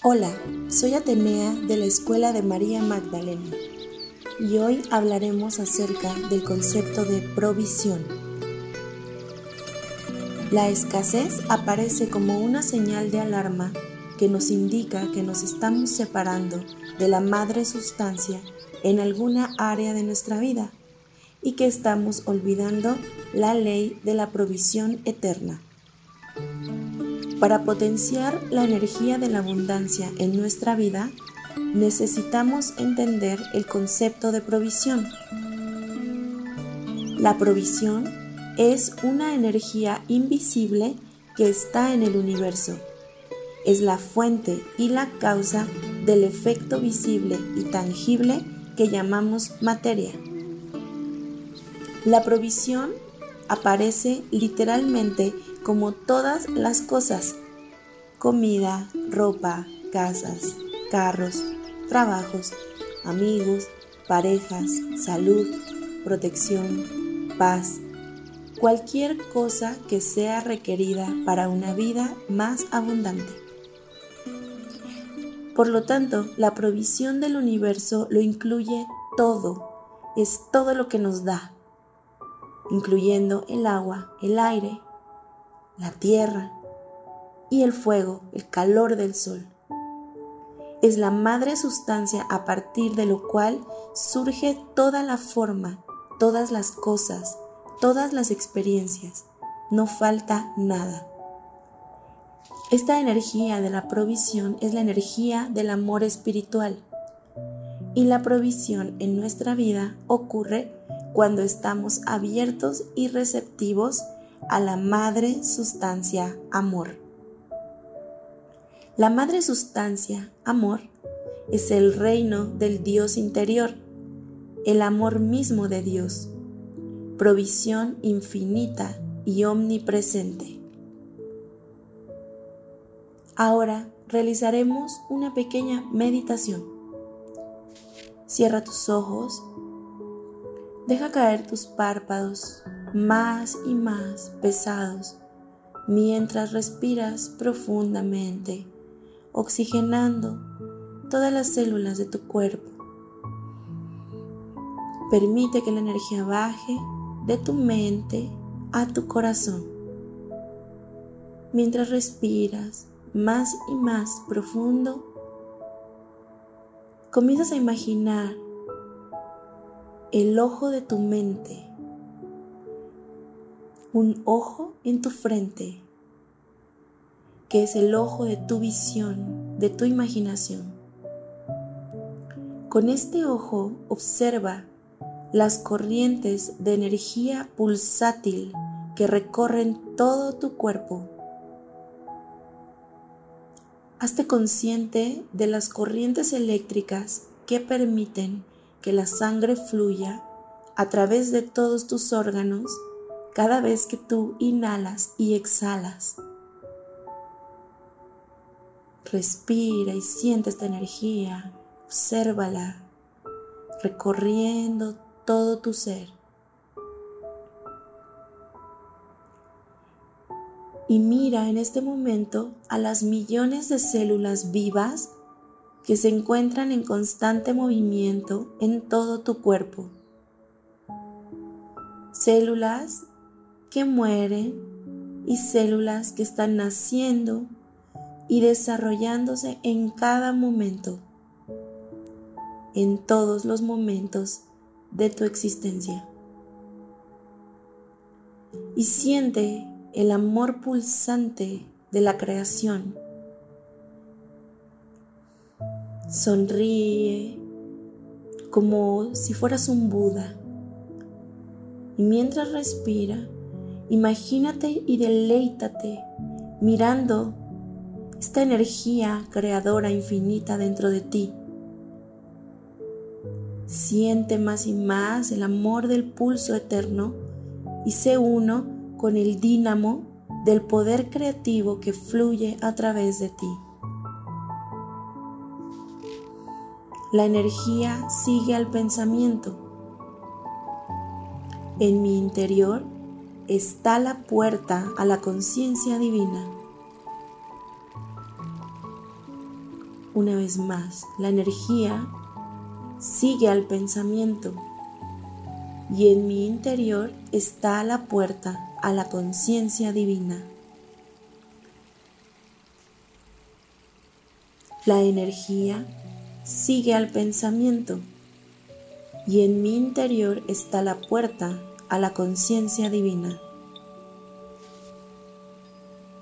Hola, soy Atenea de la Escuela de María Magdalena y hoy hablaremos acerca del concepto de provisión. La escasez aparece como una señal de alarma que nos indica que nos estamos separando de la madre sustancia en alguna área de nuestra vida y que estamos olvidando la ley de la provisión eterna. Para potenciar la energía de la abundancia en nuestra vida, necesitamos entender el concepto de provisión. La provisión es una energía invisible que está en el universo. Es la fuente y la causa del efecto visible y tangible que llamamos materia. La provisión aparece literalmente como todas las cosas, comida, ropa, casas, carros, trabajos, amigos, parejas, salud, protección, paz, cualquier cosa que sea requerida para una vida más abundante. Por lo tanto, la provisión del universo lo incluye todo, es todo lo que nos da, incluyendo el agua, el aire, la tierra y el fuego, el calor del sol. Es la madre sustancia a partir de lo cual surge toda la forma, todas las cosas, todas las experiencias. No falta nada. Esta energía de la provisión es la energía del amor espiritual. Y la provisión en nuestra vida ocurre cuando estamos abiertos y receptivos a la madre sustancia amor. La madre sustancia amor es el reino del Dios interior, el amor mismo de Dios, provisión infinita y omnipresente. Ahora realizaremos una pequeña meditación. Cierra tus ojos, deja caer tus párpados más y más pesados mientras respiras profundamente, oxigenando todas las células de tu cuerpo. Permite que la energía baje de tu mente a tu corazón. Mientras respiras más y más profundo, comienzas a imaginar el ojo de tu mente un ojo en tu frente, que es el ojo de tu visión, de tu imaginación. Con este ojo observa las corrientes de energía pulsátil que recorren todo tu cuerpo. Hazte consciente de las corrientes eléctricas que permiten que la sangre fluya a través de todos tus órganos cada vez que tú inhalas y exhalas. Respira y siente esta energía, obsérvala recorriendo todo tu ser. Y mira en este momento a las millones de células vivas que se encuentran en constante movimiento en todo tu cuerpo. Células que mueren y células que están naciendo y desarrollándose en cada momento, en todos los momentos de tu existencia. Y siente el amor pulsante de la creación. Sonríe como si fueras un Buda. Y mientras respira, Imagínate y deleítate mirando esta energía creadora infinita dentro de ti. Siente más y más el amor del pulso eterno y sé uno con el dínamo del poder creativo que fluye a través de ti. La energía sigue al pensamiento. En mi interior está la puerta a la conciencia divina. una vez más, la energía sigue al pensamiento y en mi interior está la puerta a la conciencia divina. La energía sigue al pensamiento y en mi interior está la puerta a la conciencia divina.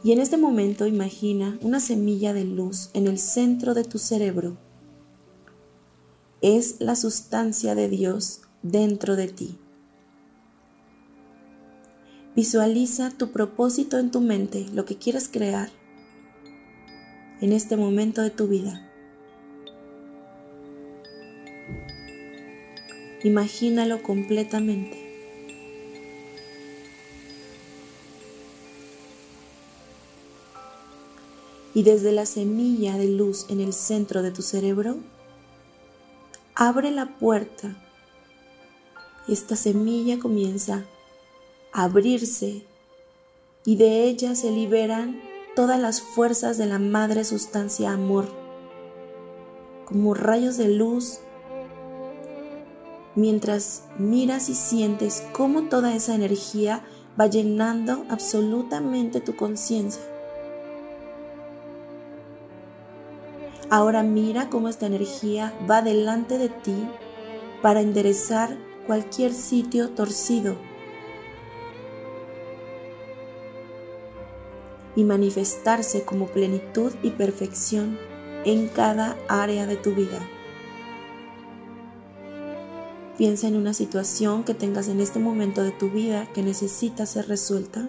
Y en este momento imagina una semilla de luz en el centro de tu cerebro. Es la sustancia de Dios dentro de ti. Visualiza tu propósito en tu mente, lo que quieres crear en este momento de tu vida. Imagínalo completamente. Y desde la semilla de luz en el centro de tu cerebro, abre la puerta. Esta semilla comienza a abrirse y de ella se liberan todas las fuerzas de la madre sustancia amor, como rayos de luz, mientras miras y sientes cómo toda esa energía va llenando absolutamente tu conciencia. Ahora mira cómo esta energía va delante de ti para enderezar cualquier sitio torcido y manifestarse como plenitud y perfección en cada área de tu vida. Piensa en una situación que tengas en este momento de tu vida que necesita ser resuelta.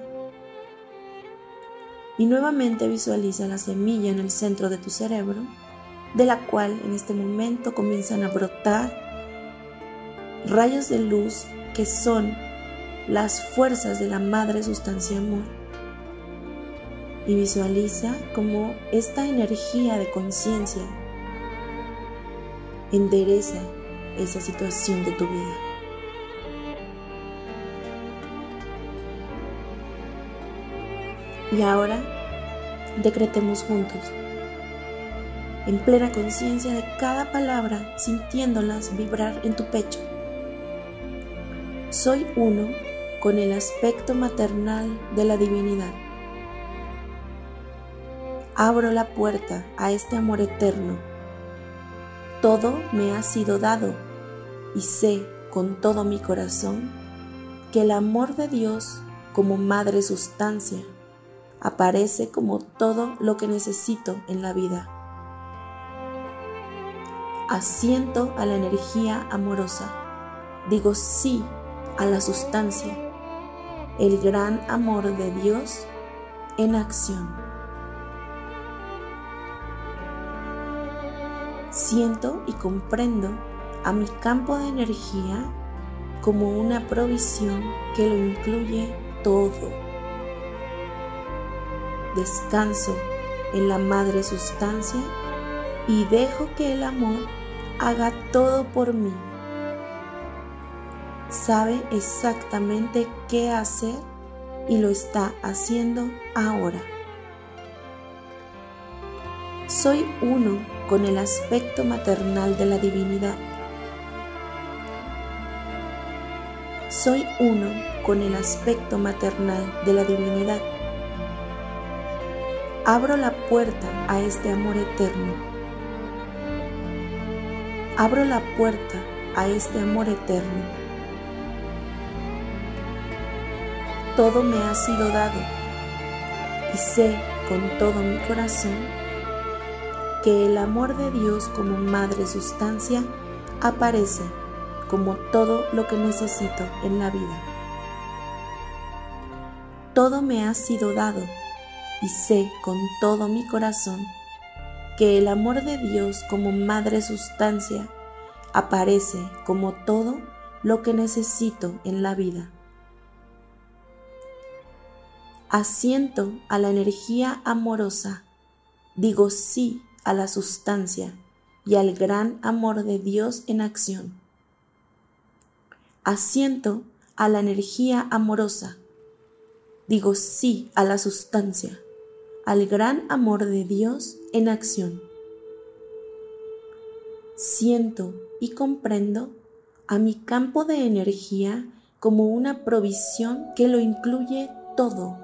Y nuevamente visualiza la semilla en el centro de tu cerebro, de la cual en este momento comienzan a brotar rayos de luz que son las fuerzas de la madre sustancia amor y visualiza cómo esta energía de conciencia endereza esa situación de tu vida. Y ahora decretemos juntos, en plena conciencia de cada palabra, sintiéndolas vibrar en tu pecho. Soy uno con el aspecto maternal de la divinidad abro la puerta a este amor eterno. Todo me ha sido dado y sé con todo mi corazón que el amor de Dios como madre sustancia aparece como todo lo que necesito en la vida. Asiento a la energía amorosa, digo sí a la sustancia, el gran amor de Dios en acción. Siento y comprendo a mi campo de energía como una provisión que lo incluye todo. Descanso en la madre sustancia y dejo que el amor haga todo por mí. Sabe exactamente qué hacer y lo está haciendo ahora. Soy uno con el aspecto maternal de la divinidad. Soy uno con el aspecto maternal de la divinidad. Abro la puerta a este amor eterno. Abro la puerta a este amor eterno. Todo me ha sido dado y sé con todo mi corazón que el amor de Dios como madre sustancia aparece como todo lo que necesito en la vida. Todo me ha sido dado y sé con todo mi corazón que el amor de Dios como madre sustancia aparece como todo lo que necesito en la vida. Asiento a la energía amorosa, digo sí a la sustancia y al gran amor de Dios en acción. Asiento a la energía amorosa. Digo sí a la sustancia, al gran amor de Dios en acción. siento y comprendo a mi campo de energía como una provisión que lo incluye todo.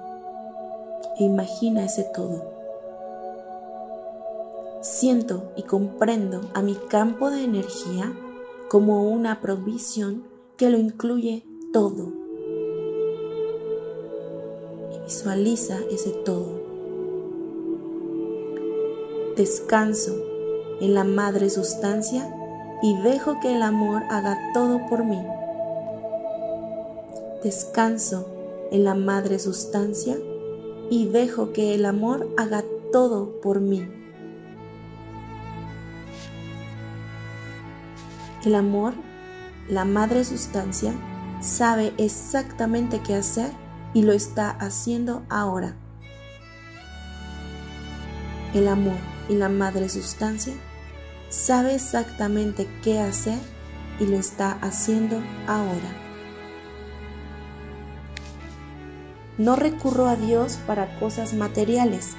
E imagina ese todo. Siento y comprendo a mi campo de energía como una provisión que lo incluye todo. Y visualiza ese todo. Descanso en la madre sustancia y dejo que el amor haga todo por mí. Descanso en la madre sustancia y dejo que el amor haga todo por mí. El amor, la madre sustancia, sabe exactamente qué hacer y lo está haciendo ahora. El amor y la madre sustancia sabe exactamente qué hacer y lo está haciendo ahora. No recurro a Dios para cosas materiales.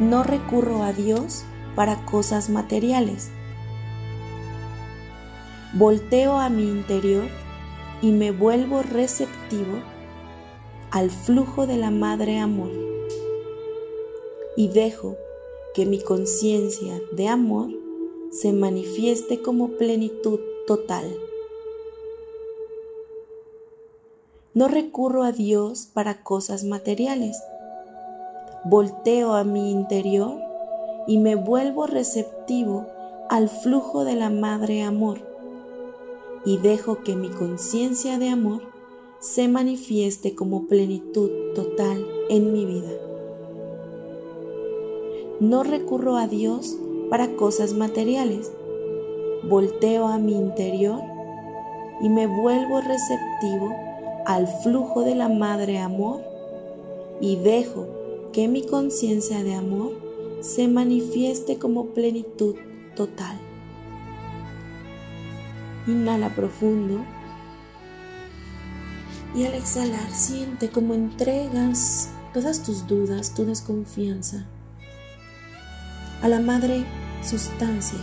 No recurro a Dios para cosas materiales. Volteo a mi interior y me vuelvo receptivo al flujo de la Madre Amor y dejo que mi conciencia de amor se manifieste como plenitud total. No recurro a Dios para cosas materiales. Volteo a mi interior y me vuelvo receptivo al flujo de la Madre Amor y dejo que mi conciencia de amor se manifieste como plenitud total en mi vida. No recurro a Dios para cosas materiales. Volteo a mi interior y me vuelvo receptivo al flujo de la Madre Amor y dejo que mi conciencia de amor se manifieste como plenitud total. Inhala profundo. Y al exhalar siente como entregas todas tus dudas, tu desconfianza a la madre sustancia.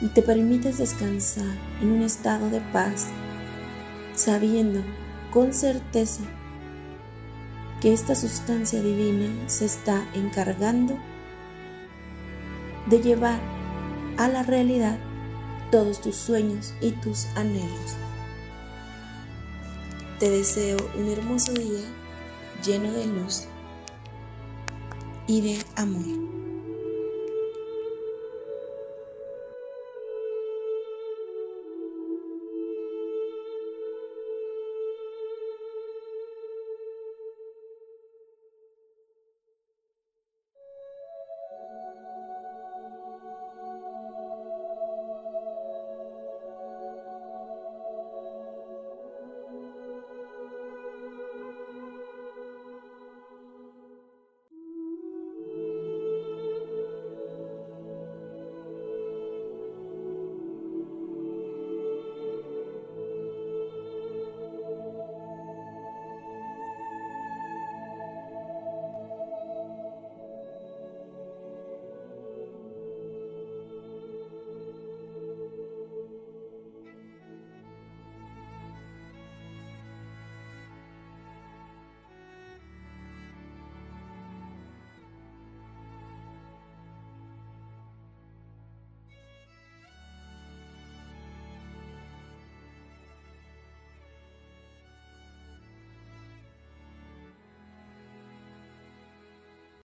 Y te permites descansar en un estado de paz, sabiendo con certeza que esta sustancia divina se está encargando de llevar a la realidad todos tus sueños y tus anhelos. Te deseo un hermoso día lleno de luz y de amor.